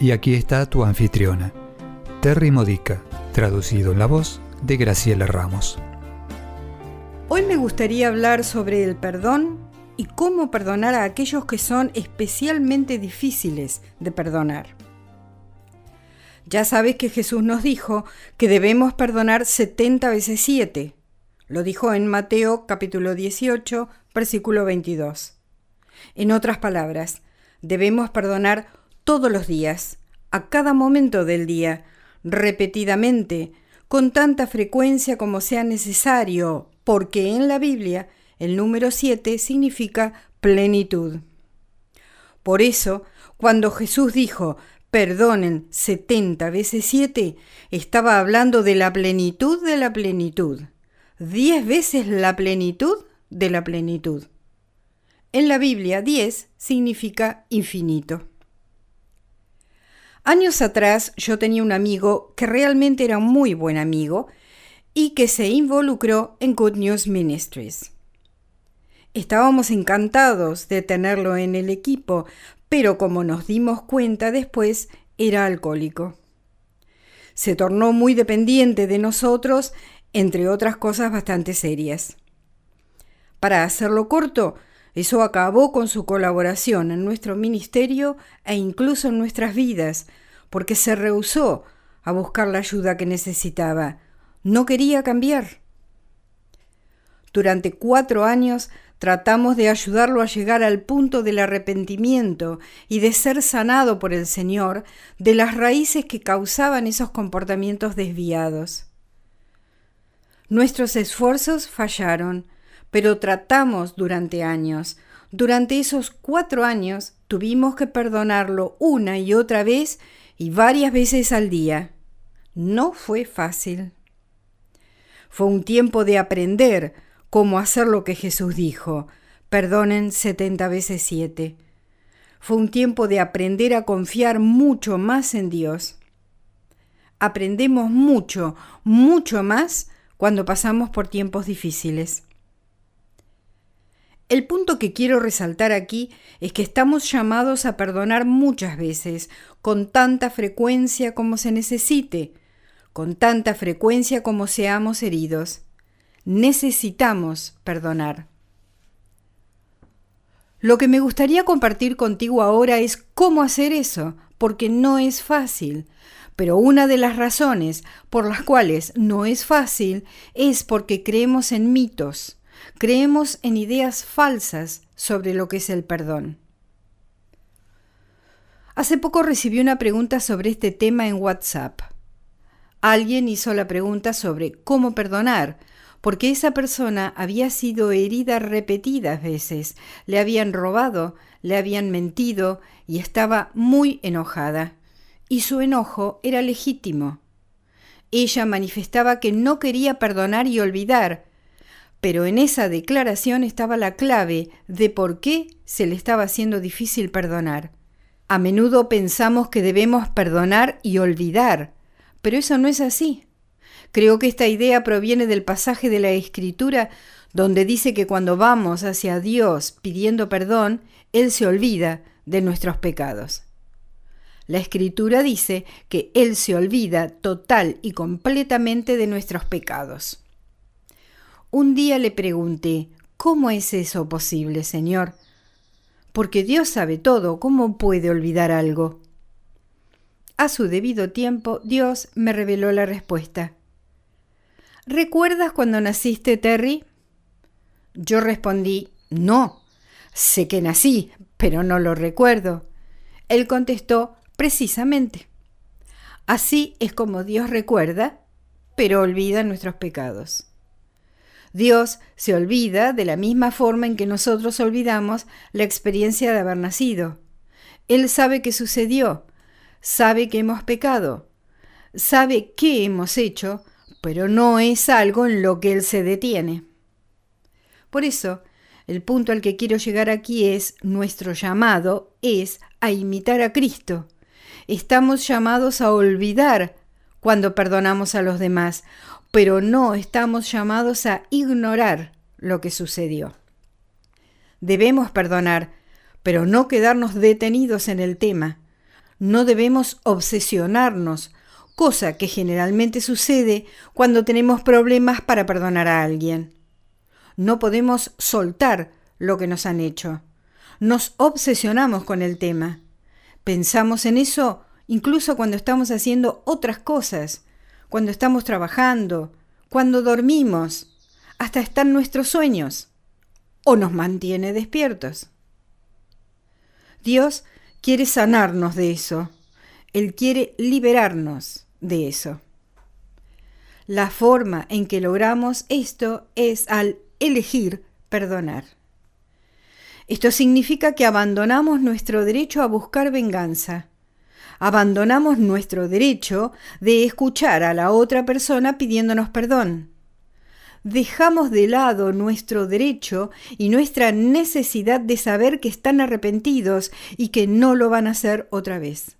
Y aquí está tu anfitriona, Terry Modica, traducido en la voz de Graciela Ramos. Hoy me gustaría hablar sobre el perdón y cómo perdonar a aquellos que son especialmente difíciles de perdonar. Ya sabes que Jesús nos dijo que debemos perdonar 70 veces 7. Lo dijo en Mateo capítulo 18, versículo 22. En otras palabras, debemos perdonar todos los días, a cada momento del día, repetidamente, con tanta frecuencia como sea necesario, porque en la Biblia el número 7 significa plenitud. Por eso, cuando Jesús dijo, perdonen 70 veces 7, estaba hablando de la plenitud de la plenitud, diez veces la plenitud de la plenitud. En la Biblia 10 significa infinito. Años atrás yo tenía un amigo que realmente era muy buen amigo y que se involucró en Good News Ministries. Estábamos encantados de tenerlo en el equipo, pero como nos dimos cuenta después, era alcohólico. Se tornó muy dependiente de nosotros, entre otras cosas bastante serias. Para hacerlo corto, eso acabó con su colaboración en nuestro ministerio e incluso en nuestras vidas, porque se rehusó a buscar la ayuda que necesitaba. No quería cambiar. Durante cuatro años tratamos de ayudarlo a llegar al punto del arrepentimiento y de ser sanado por el Señor de las raíces que causaban esos comportamientos desviados. Nuestros esfuerzos fallaron, pero tratamos durante años. Durante esos cuatro años tuvimos que perdonarlo una y otra vez y varias veces al día. No fue fácil. Fue un tiempo de aprender cómo hacer lo que Jesús dijo. Perdonen setenta veces siete. Fue un tiempo de aprender a confiar mucho más en Dios. Aprendemos mucho, mucho más cuando pasamos por tiempos difíciles. El punto que quiero resaltar aquí es que estamos llamados a perdonar muchas veces, con tanta frecuencia como se necesite, con tanta frecuencia como seamos heridos. Necesitamos perdonar. Lo que me gustaría compartir contigo ahora es cómo hacer eso, porque no es fácil. Pero una de las razones por las cuales no es fácil es porque creemos en mitos creemos en ideas falsas sobre lo que es el perdón. Hace poco recibí una pregunta sobre este tema en WhatsApp. Alguien hizo la pregunta sobre cómo perdonar, porque esa persona había sido herida repetidas veces, le habían robado, le habían mentido y estaba muy enojada. Y su enojo era legítimo. Ella manifestaba que no quería perdonar y olvidar, pero en esa declaración estaba la clave de por qué se le estaba haciendo difícil perdonar. A menudo pensamos que debemos perdonar y olvidar, pero eso no es así. Creo que esta idea proviene del pasaje de la Escritura donde dice que cuando vamos hacia Dios pidiendo perdón, Él se olvida de nuestros pecados. La Escritura dice que Él se olvida total y completamente de nuestros pecados. Un día le pregunté, ¿cómo es eso posible, Señor? Porque Dios sabe todo, ¿cómo puede olvidar algo? A su debido tiempo, Dios me reveló la respuesta. ¿Recuerdas cuando naciste, Terry? Yo respondí, no, sé que nací, pero no lo recuerdo. Él contestó, precisamente. Así es como Dios recuerda, pero olvida nuestros pecados. Dios se olvida de la misma forma en que nosotros olvidamos la experiencia de haber nacido. Él sabe qué sucedió, sabe que hemos pecado, sabe qué hemos hecho, pero no es algo en lo que Él se detiene. Por eso, el punto al que quiero llegar aquí es, nuestro llamado es a imitar a Cristo. Estamos llamados a olvidar cuando perdonamos a los demás, pero no estamos llamados a ignorar lo que sucedió. Debemos perdonar, pero no quedarnos detenidos en el tema. No debemos obsesionarnos, cosa que generalmente sucede cuando tenemos problemas para perdonar a alguien. No podemos soltar lo que nos han hecho. Nos obsesionamos con el tema. Pensamos en eso incluso cuando estamos haciendo otras cosas, cuando estamos trabajando, cuando dormimos, hasta están nuestros sueños, o nos mantiene despiertos. Dios quiere sanarnos de eso. Él quiere liberarnos de eso. La forma en que logramos esto es al elegir perdonar. Esto significa que abandonamos nuestro derecho a buscar venganza. Abandonamos nuestro derecho de escuchar a la otra persona pidiéndonos perdón dejamos de lado nuestro derecho y nuestra necesidad de saber que están arrepentidos y que no lo van a hacer otra vez.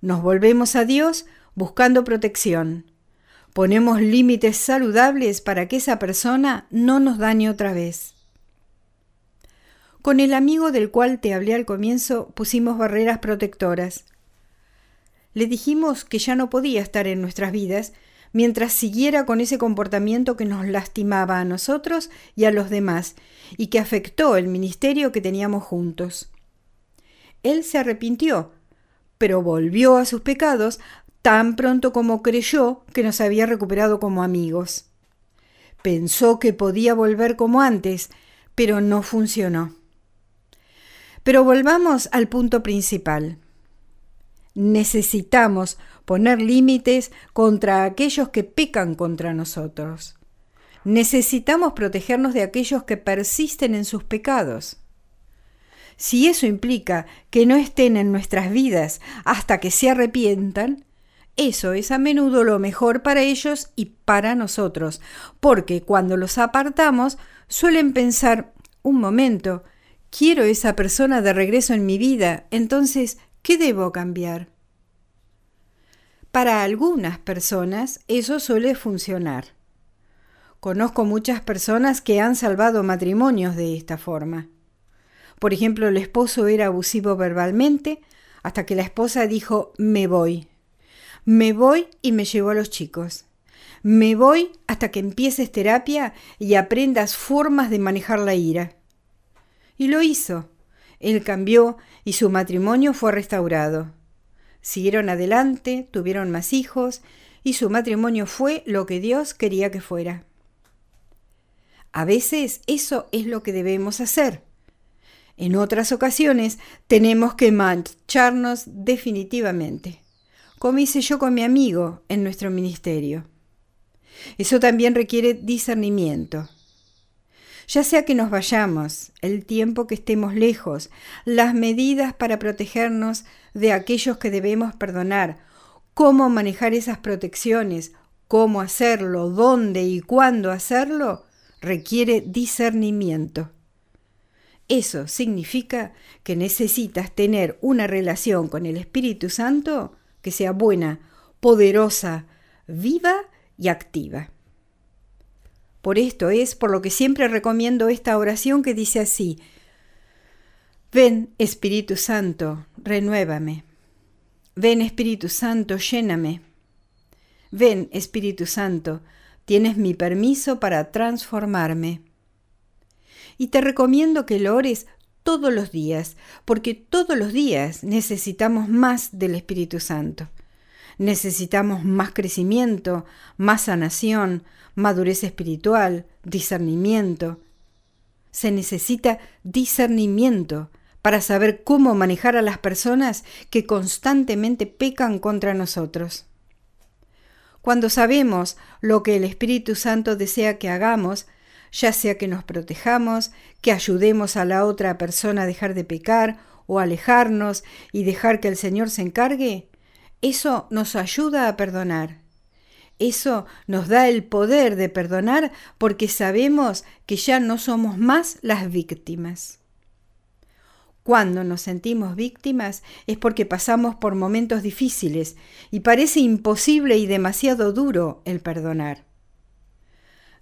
Nos volvemos a Dios buscando protección. Ponemos límites saludables para que esa persona no nos dañe otra vez. Con el amigo del cual te hablé al comienzo pusimos barreras protectoras. Le dijimos que ya no podía estar en nuestras vidas mientras siguiera con ese comportamiento que nos lastimaba a nosotros y a los demás, y que afectó el ministerio que teníamos juntos. Él se arrepintió, pero volvió a sus pecados tan pronto como creyó que nos había recuperado como amigos. Pensó que podía volver como antes, pero no funcionó. Pero volvamos al punto principal. Necesitamos poner límites contra aquellos que pecan contra nosotros. Necesitamos protegernos de aquellos que persisten en sus pecados. Si eso implica que no estén en nuestras vidas hasta que se arrepientan, eso es a menudo lo mejor para ellos y para nosotros, porque cuando los apartamos suelen pensar, un momento, quiero esa persona de regreso en mi vida, entonces, ¿qué debo cambiar? Para algunas personas eso suele funcionar. Conozco muchas personas que han salvado matrimonios de esta forma. Por ejemplo, el esposo era abusivo verbalmente hasta que la esposa dijo me voy. Me voy y me llevo a los chicos. Me voy hasta que empieces terapia y aprendas formas de manejar la ira. Y lo hizo. Él cambió y su matrimonio fue restaurado. Siguieron adelante, tuvieron más hijos y su matrimonio fue lo que Dios quería que fuera. A veces eso es lo que debemos hacer. En otras ocasiones tenemos que marcharnos definitivamente, como hice yo con mi amigo en nuestro ministerio. Eso también requiere discernimiento ya sea que nos vayamos, el tiempo que estemos lejos, las medidas para protegernos de aquellos que debemos perdonar, cómo manejar esas protecciones, cómo hacerlo, dónde y cuándo hacerlo, requiere discernimiento. Eso significa que necesitas tener una relación con el Espíritu Santo que sea buena, poderosa, viva y activa. Por esto es por lo que siempre recomiendo esta oración que dice así, Ven Espíritu Santo, renuévame. Ven Espíritu Santo, lléname. Ven Espíritu Santo, tienes mi permiso para transformarme. Y te recomiendo que lo ores todos los días, porque todos los días necesitamos más del Espíritu Santo. Necesitamos más crecimiento, más sanación, madurez espiritual, discernimiento. Se necesita discernimiento para saber cómo manejar a las personas que constantemente pecan contra nosotros. Cuando sabemos lo que el Espíritu Santo desea que hagamos, ya sea que nos protejamos, que ayudemos a la otra persona a dejar de pecar o alejarnos y dejar que el Señor se encargue, eso nos ayuda a perdonar. Eso nos da el poder de perdonar porque sabemos que ya no somos más las víctimas. Cuando nos sentimos víctimas es porque pasamos por momentos difíciles y parece imposible y demasiado duro el perdonar.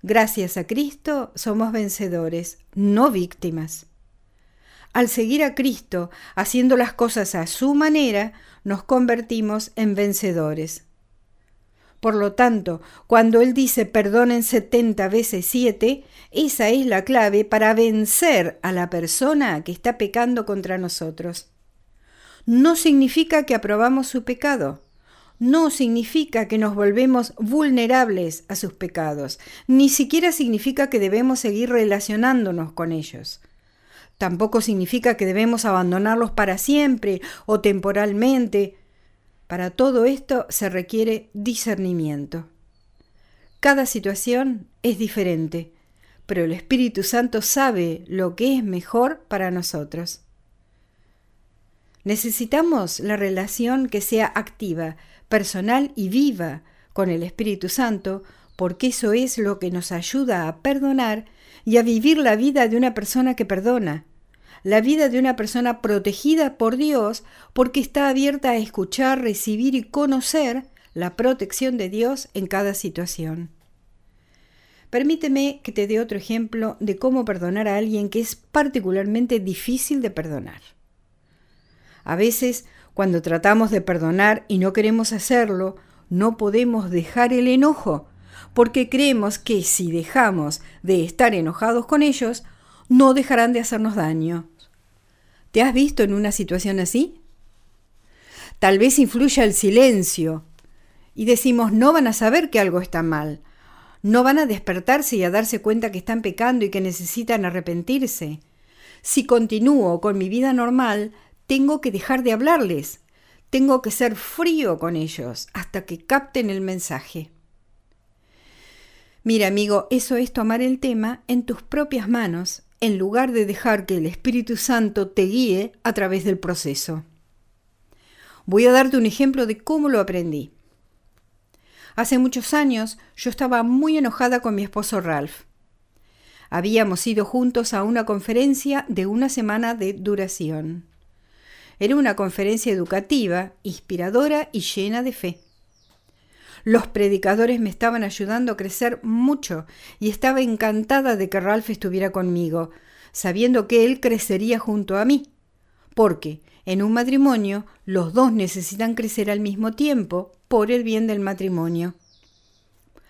Gracias a Cristo somos vencedores, no víctimas. Al seguir a Cristo, haciendo las cosas a su manera, nos convertimos en vencedores. Por lo tanto, cuando Él dice perdonen 70 veces 7, esa es la clave para vencer a la persona que está pecando contra nosotros. No significa que aprobamos su pecado, no significa que nos volvemos vulnerables a sus pecados, ni siquiera significa que debemos seguir relacionándonos con ellos. Tampoco significa que debemos abandonarlos para siempre o temporalmente. Para todo esto se requiere discernimiento. Cada situación es diferente, pero el Espíritu Santo sabe lo que es mejor para nosotros. Necesitamos la relación que sea activa, personal y viva con el Espíritu Santo, porque eso es lo que nos ayuda a perdonar y a vivir la vida de una persona que perdona, la vida de una persona protegida por Dios porque está abierta a escuchar, recibir y conocer la protección de Dios en cada situación. Permíteme que te dé otro ejemplo de cómo perdonar a alguien que es particularmente difícil de perdonar. A veces, cuando tratamos de perdonar y no queremos hacerlo, no podemos dejar el enojo, porque creemos que si dejamos de estar enojados con ellos, no dejarán de hacernos daño. ¿Te has visto en una situación así? Tal vez influya el silencio y decimos no van a saber que algo está mal, no van a despertarse y a darse cuenta que están pecando y que necesitan arrepentirse. Si continúo con mi vida normal, tengo que dejar de hablarles, tengo que ser frío con ellos hasta que capten el mensaje. Mira, amigo, eso es tomar el tema en tus propias manos en lugar de dejar que el Espíritu Santo te guíe a través del proceso. Voy a darte un ejemplo de cómo lo aprendí. Hace muchos años yo estaba muy enojada con mi esposo Ralph. Habíamos ido juntos a una conferencia de una semana de duración. Era una conferencia educativa, inspiradora y llena de fe. Los predicadores me estaban ayudando a crecer mucho y estaba encantada de que Ralph estuviera conmigo, sabiendo que él crecería junto a mí. Porque en un matrimonio los dos necesitan crecer al mismo tiempo por el bien del matrimonio.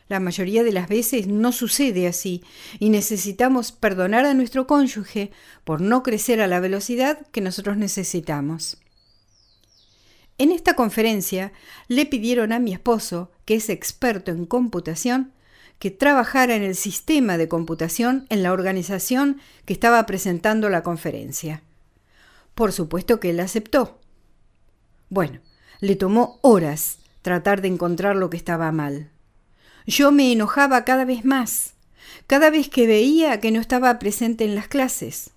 La mayoría de las veces no sucede así y necesitamos perdonar a nuestro cónyuge por no crecer a la velocidad que nosotros necesitamos. En esta conferencia le pidieron a mi esposo, que es experto en computación, que trabajara en el sistema de computación en la organización que estaba presentando la conferencia. Por supuesto que él aceptó. Bueno, le tomó horas tratar de encontrar lo que estaba mal. Yo me enojaba cada vez más, cada vez que veía que no estaba presente en las clases.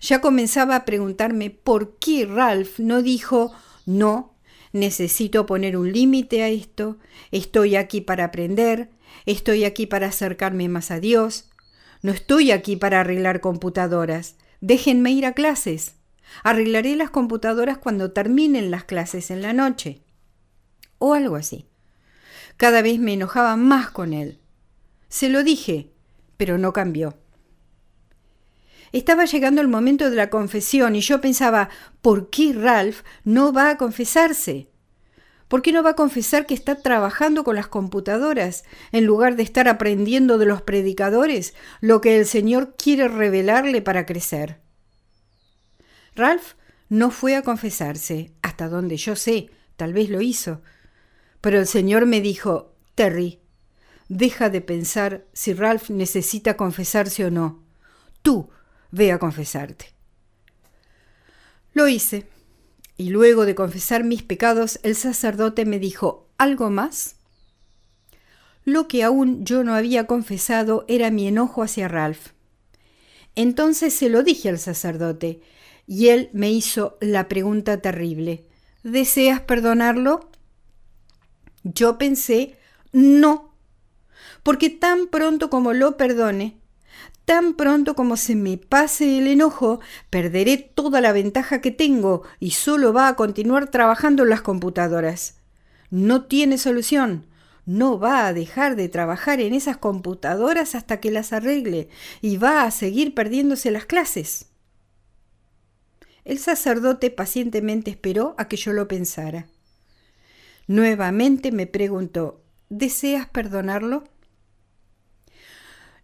Ya comenzaba a preguntarme por qué Ralph no dijo no, necesito poner un límite a esto, estoy aquí para aprender, estoy aquí para acercarme más a Dios, no estoy aquí para arreglar computadoras, déjenme ir a clases. Arreglaré las computadoras cuando terminen las clases en la noche. O algo así. Cada vez me enojaba más con él. Se lo dije, pero no cambió. Estaba llegando el momento de la confesión y yo pensaba, ¿por qué Ralph no va a confesarse? ¿Por qué no va a confesar que está trabajando con las computadoras en lugar de estar aprendiendo de los predicadores lo que el Señor quiere revelarle para crecer? Ralph no fue a confesarse, hasta donde yo sé, tal vez lo hizo. Pero el Señor me dijo, Terry, deja de pensar si Ralph necesita confesarse o no. Tú ve a confesarte. Lo hice, y luego de confesar mis pecados, el sacerdote me dijo, ¿algo más? Lo que aún yo no había confesado era mi enojo hacia Ralph. Entonces se lo dije al sacerdote, y él me hizo la pregunta terrible. ¿Deseas perdonarlo? Yo pensé, no, porque tan pronto como lo perdone, tan pronto como se me pase el enojo, perderé toda la ventaja que tengo y solo va a continuar trabajando en las computadoras. No tiene solución. No va a dejar de trabajar en esas computadoras hasta que las arregle y va a seguir perdiéndose las clases. El sacerdote pacientemente esperó a que yo lo pensara. Nuevamente me preguntó, ¿deseas perdonarlo?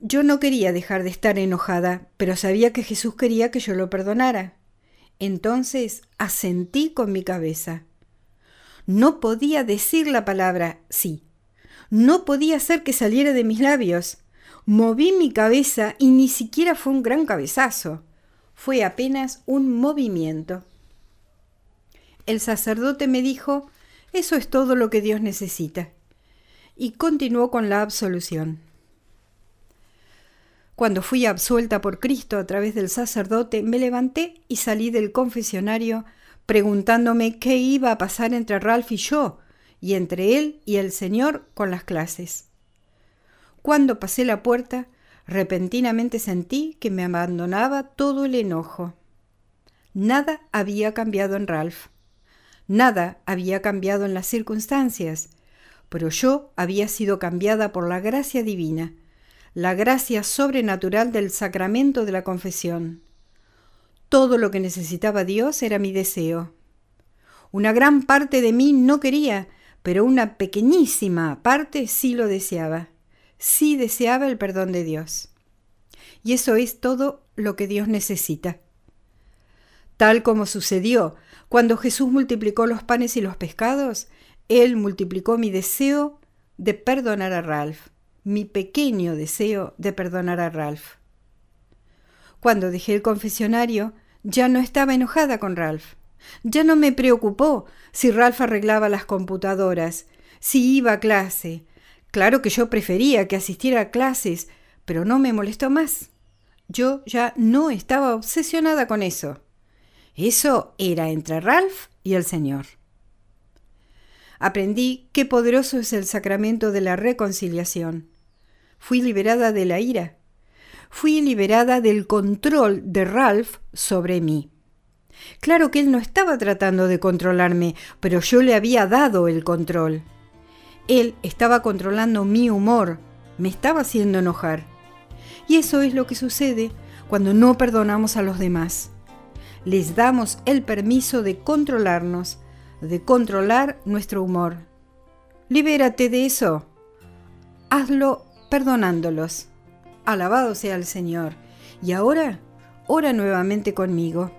Yo no quería dejar de estar enojada, pero sabía que Jesús quería que yo lo perdonara. Entonces asentí con mi cabeza. No podía decir la palabra sí. No podía hacer que saliera de mis labios. Moví mi cabeza y ni siquiera fue un gran cabezazo. Fue apenas un movimiento. El sacerdote me dijo, eso es todo lo que Dios necesita. Y continuó con la absolución. Cuando fui absuelta por Cristo a través del sacerdote, me levanté y salí del confesionario preguntándome qué iba a pasar entre Ralph y yo, y entre él y el Señor con las clases. Cuando pasé la puerta, repentinamente sentí que me abandonaba todo el enojo. Nada había cambiado en Ralph. Nada había cambiado en las circunstancias, pero yo había sido cambiada por la gracia divina la gracia sobrenatural del sacramento de la confesión. Todo lo que necesitaba Dios era mi deseo. Una gran parte de mí no quería, pero una pequeñísima parte sí lo deseaba. Sí deseaba el perdón de Dios. Y eso es todo lo que Dios necesita. Tal como sucedió cuando Jesús multiplicó los panes y los pescados, Él multiplicó mi deseo de perdonar a Ralph mi pequeño deseo de perdonar a Ralph. Cuando dejé el confesionario, ya no estaba enojada con Ralph. Ya no me preocupó si Ralph arreglaba las computadoras, si iba a clase. Claro que yo prefería que asistiera a clases, pero no me molestó más. Yo ya no estaba obsesionada con eso. Eso era entre Ralph y el Señor. Aprendí qué poderoso es el sacramento de la reconciliación. Fui liberada de la ira. Fui liberada del control de Ralph sobre mí. Claro que él no estaba tratando de controlarme, pero yo le había dado el control. Él estaba controlando mi humor, me estaba haciendo enojar. Y eso es lo que sucede cuando no perdonamos a los demás. Les damos el permiso de controlarnos, de controlar nuestro humor. Libérate de eso. Hazlo perdonándolos. Alabado sea el Señor. Y ahora, ora nuevamente conmigo.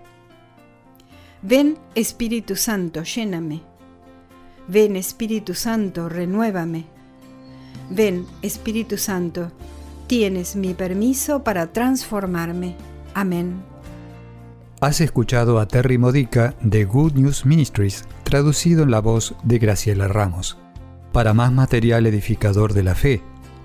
Ven Espíritu Santo, lléname. Ven Espíritu Santo, renuévame. Ven Espíritu Santo, tienes mi permiso para transformarme. Amén. Has escuchado a Terry Modica de Good News Ministries, traducido en la voz de Graciela Ramos. Para más material edificador de la fe,